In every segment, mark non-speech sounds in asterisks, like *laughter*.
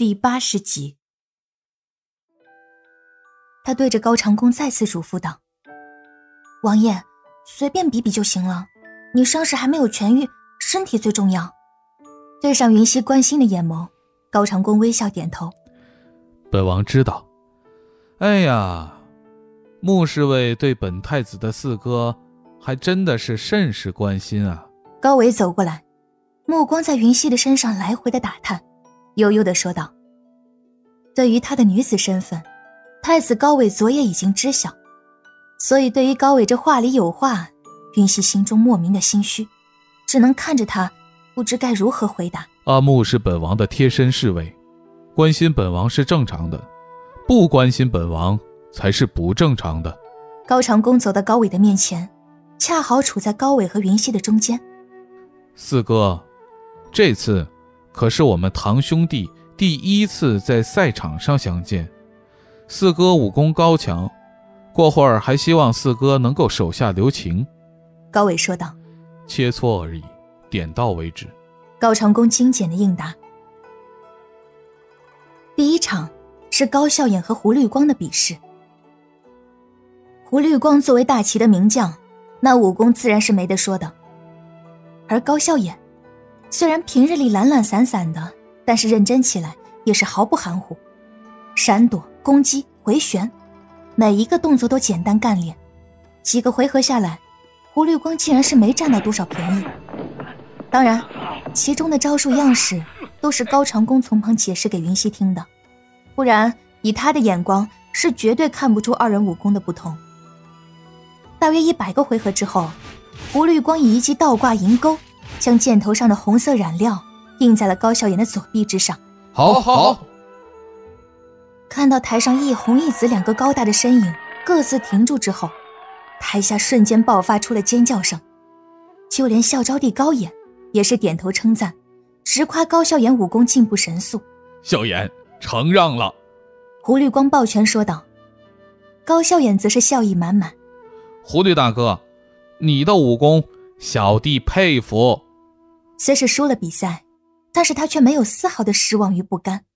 第八十集，他对着高长恭再次嘱咐道：“王爷，随便比比就行了，你伤势还没有痊愈，身体最重要。”对上云溪关心的眼眸，高长恭微笑点头：“本王知道。”哎呀，穆侍卫对本太子的四哥，还真的是甚是关心啊！高伟走过来，目光在云溪的身上来回的打探。悠悠的说道：“对于他的女子身份，太子高伟昨夜已经知晓，所以对于高伟这话里有话，云溪心中莫名的心虚，只能看着他，不知该如何回答。阿木是本王的贴身侍卫，关心本王是正常的，不关心本王才是不正常的。”高长恭走到高伟的面前，恰好处在高伟和云溪的中间。四哥，这次。可是我们堂兄弟第一次在赛场上相见，四哥武功高强，过会儿还希望四哥能够手下留情。”高伟说道，“切磋而已，点到为止。”高长恭精简的应答。第一场是高笑眼和胡绿光的比试。胡绿光作为大齐的名将，那武功自然是没得说的，而高笑眼。虽然平日里懒懒散散的，但是认真起来也是毫不含糊，闪躲、攻击、回旋，每一个动作都简单干练。几个回合下来，胡绿光竟然是没占到多少便宜。当然，其中的招数样式都是高长恭从旁解释给云溪听的，不然以他的眼光是绝对看不出二人武功的不同。大约一百个回合之后，胡绿光以一记倒挂银钩。将箭头上的红色染料印在了高笑颜的左臂之上。好，好。看到台上一红一紫两个高大的身影各自停住之后，台下瞬间爆发出了尖叫声，就连校招帝高演也是点头称赞，直夸高笑颜武功进步神速。笑颜承让了。胡绿光抱拳说道，高笑颜则是笑意满满。胡绿大哥，你的武功，小弟佩服。虽是输了比赛，但是他却没有丝毫的失望与不甘。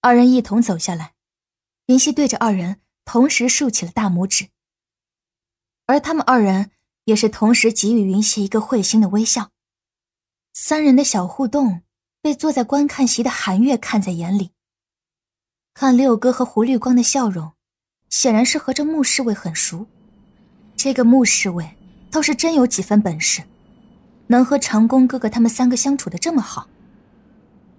二人一同走下来，云溪对着二人同时竖起了大拇指，而他们二人也是同时给予云溪一个会心的微笑。三人的小互动被坐在观看席的韩月看在眼里。看六哥和胡绿光的笑容，显然是和这穆侍卫很熟。这个穆侍卫倒是真有几分本事。能和长工哥哥他们三个相处的这么好。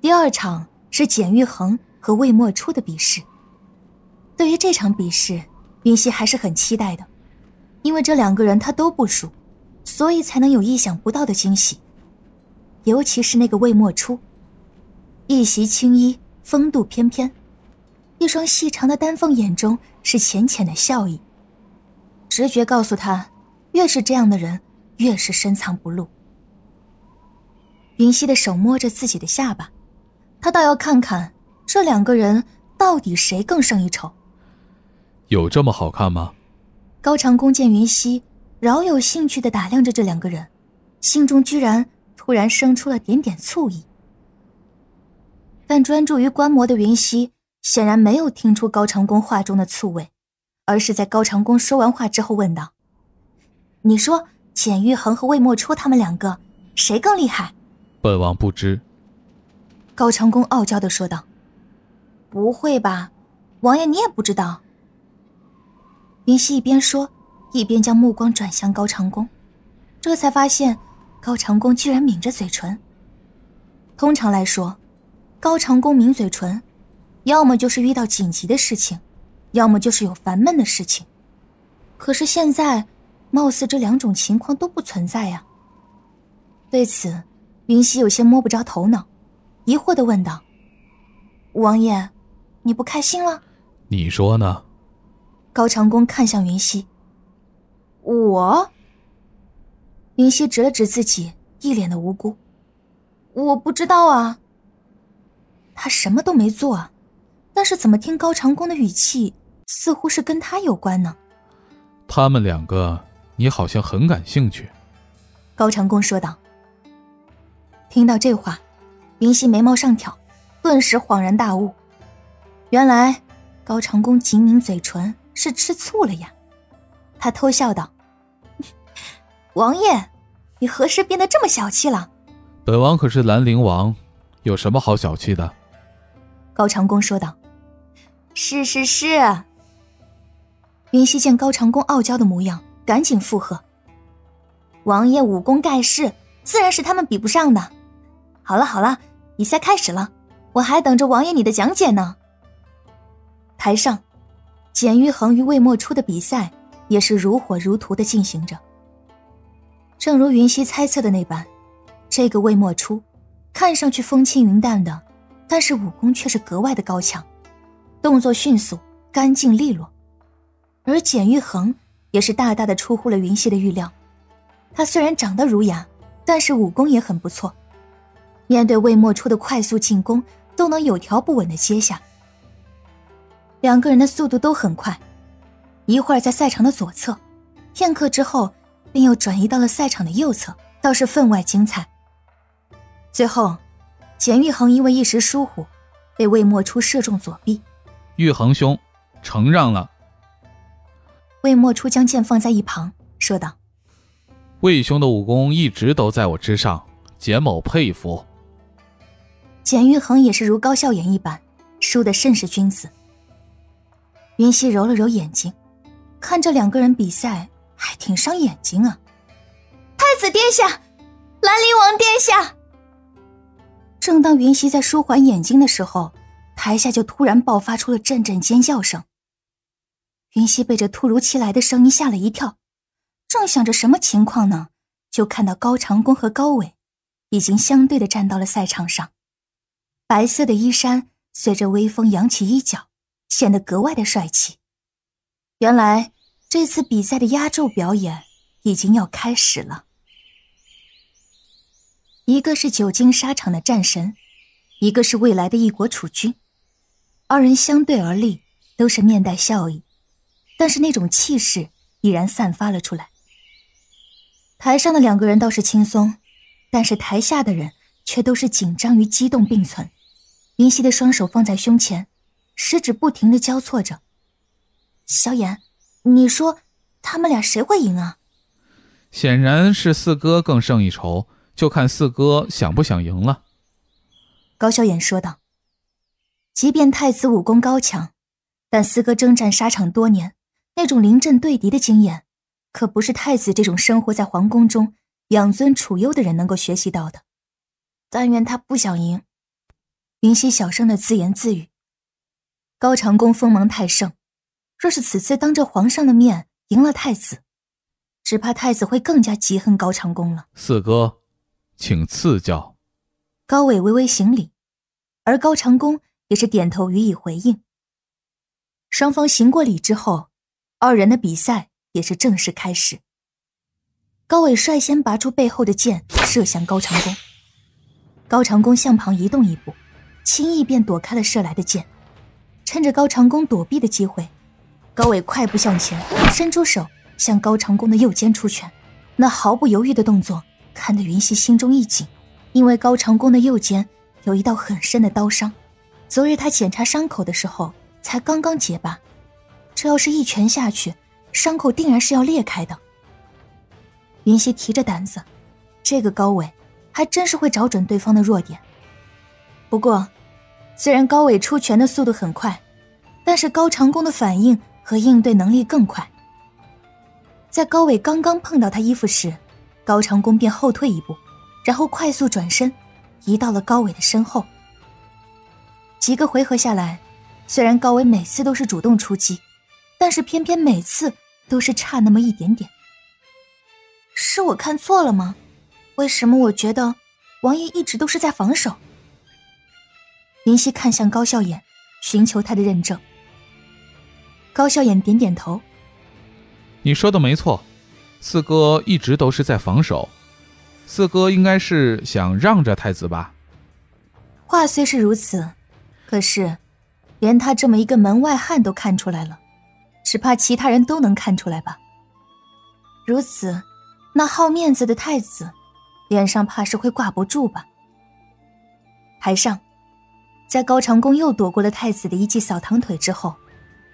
第二场是简玉衡和魏莫初的比试。对于这场比试，云溪还是很期待的，因为这两个人他都不熟，所以才能有意想不到的惊喜。尤其是那个魏莫初，一袭青衣，风度翩翩，一双细长的丹凤眼中是浅浅的笑意。直觉告诉他，越是这样的人，越是深藏不露。云溪的手摸着自己的下巴，他倒要看看这两个人到底谁更胜一筹。有这么好看吗？高长恭见云溪饶有兴趣的打量着这两个人，心中居然突然生出了点点醋意。但专注于观摩的云溪显然没有听出高长恭话中的醋味，而是在高长恭说完话之后问道：“你说简玉衡和魏莫初他们两个谁更厉害？”本王不知。高长恭傲娇的说道：“不会吧，王爷你也不知道？”云溪一边说，一边将目光转向高长恭，这才发现高长恭居然抿着嘴唇。通常来说，高长恭抿嘴唇，要么就是遇到紧急的事情，要么就是有烦闷的事情。可是现在，貌似这两种情况都不存在呀。对此。云溪有些摸不着头脑，疑惑的问道：“王爷，你不开心了？你说呢？”高长恭看向云溪。我。云溪指了指自己，一脸的无辜：“我不知道啊。他什么都没做啊，但是怎么听高长恭的语气，似乎是跟他有关呢？”他们两个，你好像很感兴趣。”高长恭说道。听到这话，云溪眉毛上挑，顿时恍然大悟，原来高长恭紧抿嘴唇是吃醋了呀。他偷笑道：“ *laughs* 王爷，你何时变得这么小气了？”本王可是兰陵王，有什么好小气的？高长恭说道：“是是是。”云溪见高长恭傲娇的模样，赶紧附和：“王爷武功盖世，自然是他们比不上的。好了好了，比赛开始了，我还等着王爷你的讲解呢。”台上，简玉衡与魏莫初的比赛也是如火如荼的进行着。正如云溪猜测的那般，这个魏莫初看上去风轻云淡的，但是武功却是格外的高强，动作迅速、干净利落。而简玉衡也是大大的出乎了云溪的预料，他虽然长得儒雅，但是武功也很不错，面对魏莫初的快速进攻，都能有条不紊的接下。两个人的速度都很快，一会儿在赛场的左侧，片刻之后便又转移到了赛场的右侧，倒是分外精彩。最后，简玉恒因为一时疏忽，被魏莫初射中左臂。玉恒兄，承让了。魏莫初将剑放在一旁，说道：“魏兄的武功一直都在我之上，简某佩服。”简玉衡也是如高笑颜一般，输的甚是君子。云溪揉了揉眼睛，看这两个人比赛还挺伤眼睛啊。太子殿下，兰陵王殿下。正当云溪在舒缓眼睛的时候，台下就突然爆发出了阵阵尖叫声。云溪被这突如其来的声音吓了一跳，正想着什么情况呢，就看到高长恭和高伟已经相对的站到了赛场上，白色的衣衫随着微风扬起衣角，显得格外的帅气。原来这次比赛的压轴表演已经要开始了。一个是久经沙场的战神，一个是未来的一国储君，二人相对而立，都是面带笑意。但是那种气势已然散发了出来。台上的两个人倒是轻松，但是台下的人却都是紧张与激动并存。云溪的双手放在胸前，食指不停的交错着。小眼，你说他们俩谁会赢啊？显然是四哥更胜一筹，就看四哥想不想赢了。高小眼说道：“即便太子武功高强，但四哥征战沙场多年。”那种临阵对敌的经验，可不是太子这种生活在皇宫中养尊处优的人能够学习到的。但愿他不想赢。云溪小声的自言自语。高长恭锋芒太盛，若是此次当着皇上的面赢了太子，只怕太子会更加嫉恨高长恭了。四哥，请赐教。高伟微微行礼，而高长恭也是点头予以回应。双方行过礼之后。二人的比赛也是正式开始。高伟率先拔出背后的剑，射向高长恭。高长恭向旁移动一步，轻易便躲开了射来的箭。趁着高长恭躲避的机会，高伟快步向前，伸出手向高长恭的右肩出拳。那毫不犹豫的动作，看得云溪心中一紧，因为高长恭的右肩有一道很深的刀伤，昨日他检查伤口的时候才刚刚结疤。这要是一拳下去，伤口定然是要裂开的。云溪提着胆子，这个高伟还真是会找准对方的弱点。不过，虽然高伟出拳的速度很快，但是高长恭的反应和应对能力更快。在高伟刚刚碰到他衣服时，高长恭便后退一步，然后快速转身，移到了高伟的身后。几个回合下来，虽然高伟每次都是主动出击。但是偏偏每次都是差那么一点点，是我看错了吗？为什么我觉得王爷一直都是在防守？林夕看向高笑眼，寻求他的认证。高笑眼点点头：“你说的没错，四哥一直都是在防守。四哥应该是想让着太子吧？”话虽是如此，可是连他这么一个门外汉都看出来了。只怕其他人都能看出来吧。如此，那好面子的太子，脸上怕是会挂不住吧。台上，在高长恭又躲过了太子的一记扫堂腿之后，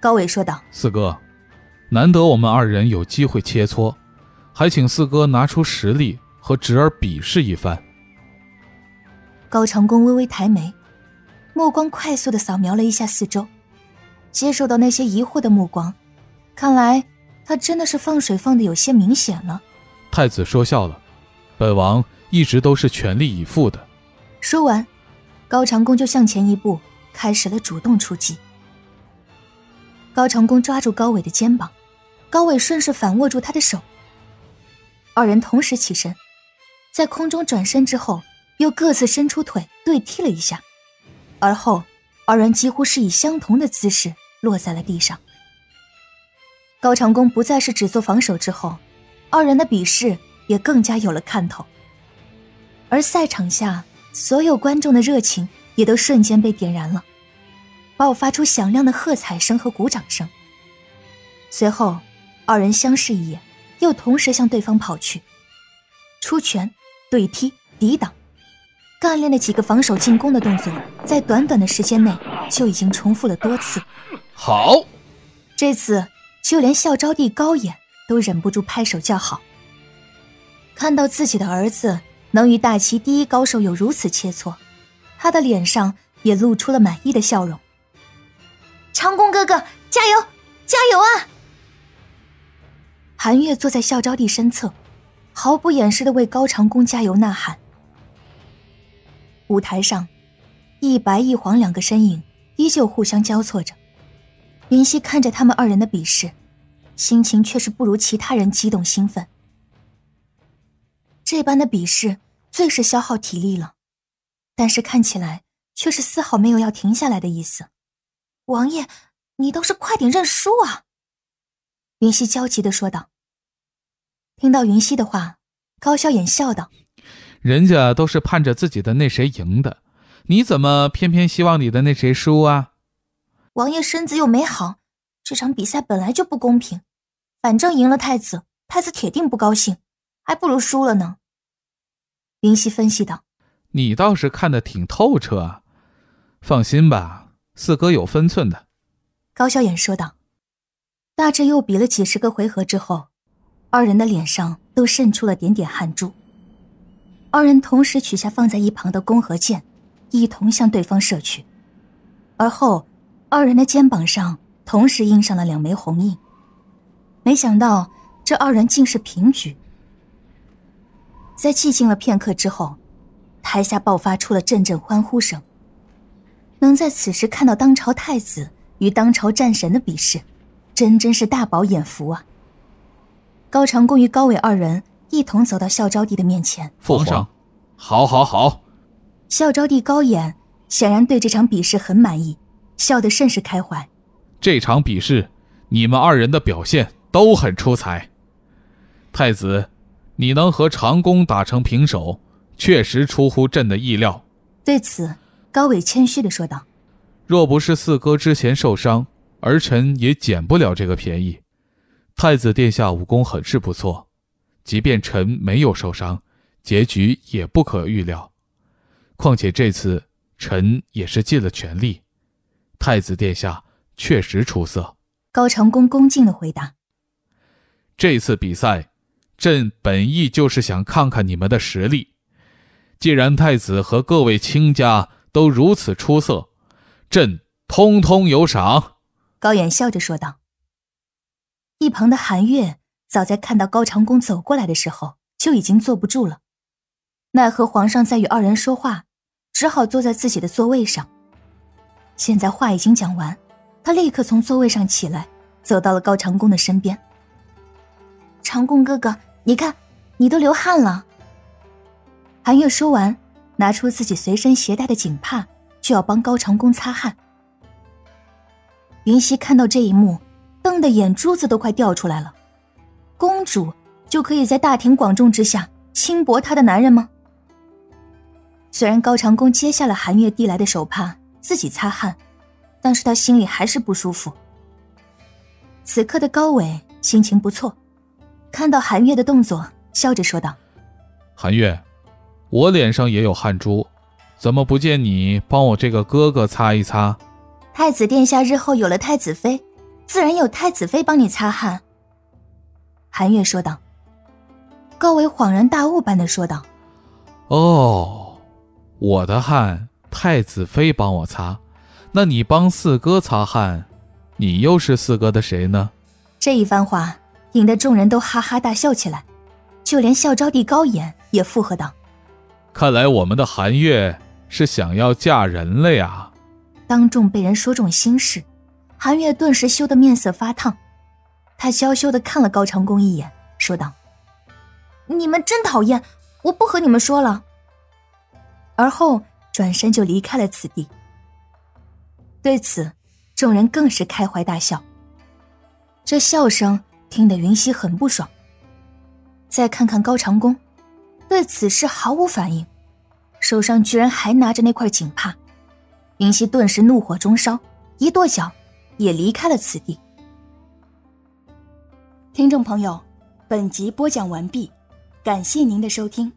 高伟说道：“四哥，难得我们二人有机会切磋，还请四哥拿出实力和侄儿比试一番。”高长恭微微抬眉，目光快速的扫描了一下四周，接受到那些疑惑的目光，看来他真的是放水放的有些明显了。太子说笑了，本王一直都是全力以赴的。说完。高长恭就向前一步，开始了主动出击。高长恭抓住高伟的肩膀，高伟顺势反握住他的手。二人同时起身，在空中转身之后，又各自伸出腿对踢了一下，而后二人几乎是以相同的姿势落在了地上。高长恭不再是只做防守之后，二人的比试也更加有了看头。而赛场下。所有观众的热情也都瞬间被点燃了，爆发出响亮的喝彩声和鼓掌声。随后，二人相视一眼，又同时向对方跑去，出拳、对踢、抵挡，干练的几个防守进攻的动作，在短短的时间内就已经重复了多次。好，这次就连孝昭帝高演都忍不住拍手叫好，看到自己的儿子。能与大齐第一高手有如此切磋，他的脸上也露出了满意的笑容。长弓哥哥，加油，加油啊！韩月坐在校招弟身侧，毫不掩饰的为高长恭加油呐喊。舞台上，一白一黄两个身影依旧互相交错着。云溪看着他们二人的比试，心情却是不如其他人激动兴奋。这般的比试。最是消耗体力了，但是看起来却是丝毫没有要停下来的意思。王爷，你倒是快点认输啊！云溪焦急的说道。听到云溪的话，高笑眼笑道：“人家都是盼着自己的那谁赢的，你怎么偏偏希望你的那谁输啊？”王爷身子又没好，这场比赛本来就不公平，反正赢了太子，太子铁定不高兴，还不如输了呢。云溪分析道：“你倒是看得挺透彻啊，放心吧，四哥有分寸的。”高笑眼说道。大致又比了几十个回合之后，二人的脸上都渗出了点点汗珠。二人同时取下放在一旁的弓和箭，一同向对方射去，而后二人的肩膀上同时印上了两枚红印。没想到这二人竟是平局。在寂静了片刻之后，台下爆发出了阵阵欢呼声。能在此时看到当朝太子与当朝战神的比试，真真是大饱眼福啊！高长恭与高伟二人一同走到孝昭帝的面前，父皇，好，好，好！孝昭帝高演显然对这场比试很满意，笑得甚是开怀。这场比试，你们二人的表现都很出彩，太子。你能和长弓打成平手，确实出乎朕的意料。对此，高伟谦虚的说道：“若不是四哥之前受伤，儿臣也捡不了这个便宜。太子殿下武功很是不错，即便臣没有受伤，结局也不可预料。况且这次臣也是尽了全力。太子殿下确实出色。”高长恭恭敬的回答：“这次比赛。”朕本意就是想看看你们的实力。既然太子和各位卿家都如此出色，朕通通有赏。高远笑着说道。一旁的韩月早在看到高长恭走过来的时候就已经坐不住了，奈何皇上在与二人说话，只好坐在自己的座位上。现在话已经讲完，他立刻从座位上起来，走到了高长恭的身边。长恭哥哥。你看，你都流汗了。韩月说完，拿出自己随身携带的锦帕，就要帮高长恭擦汗。云溪看到这一幕，瞪得眼珠子都快掉出来了。公主就可以在大庭广众之下轻薄她的男人吗？虽然高长恭接下了韩月递来的手帕，自己擦汗，但是他心里还是不舒服。此刻的高伟心情不错。看到韩月的动作，笑着说道：“韩月，我脸上也有汗珠，怎么不见你帮我这个哥哥擦一擦？太子殿下日后有了太子妃，自然有太子妃帮你擦汗。韩月说道。高伟恍然大悟般的说道：“哦，我的汗太子妃帮我擦，那你帮四哥擦汗，你又是四哥的谁呢？”这一番话引得众人都哈哈大笑起来，就连孝昭帝高衍也附和道：“看来我们的韩月是想要嫁人了呀！”当众被人说中心事，韩月顿时羞得面色发烫，他娇羞的看了高长恭一眼，说道。你们真讨厌，我不和你们说了。而后转身就离开了此地。对此，众人更是开怀大笑。这笑声听得云溪很不爽。再看看高长恭，对此事毫无反应，手上居然还拿着那块锦帕。云溪顿时怒火中烧，一跺脚，也离开了此地。听众朋友，本集播讲完毕。感谢您的收听。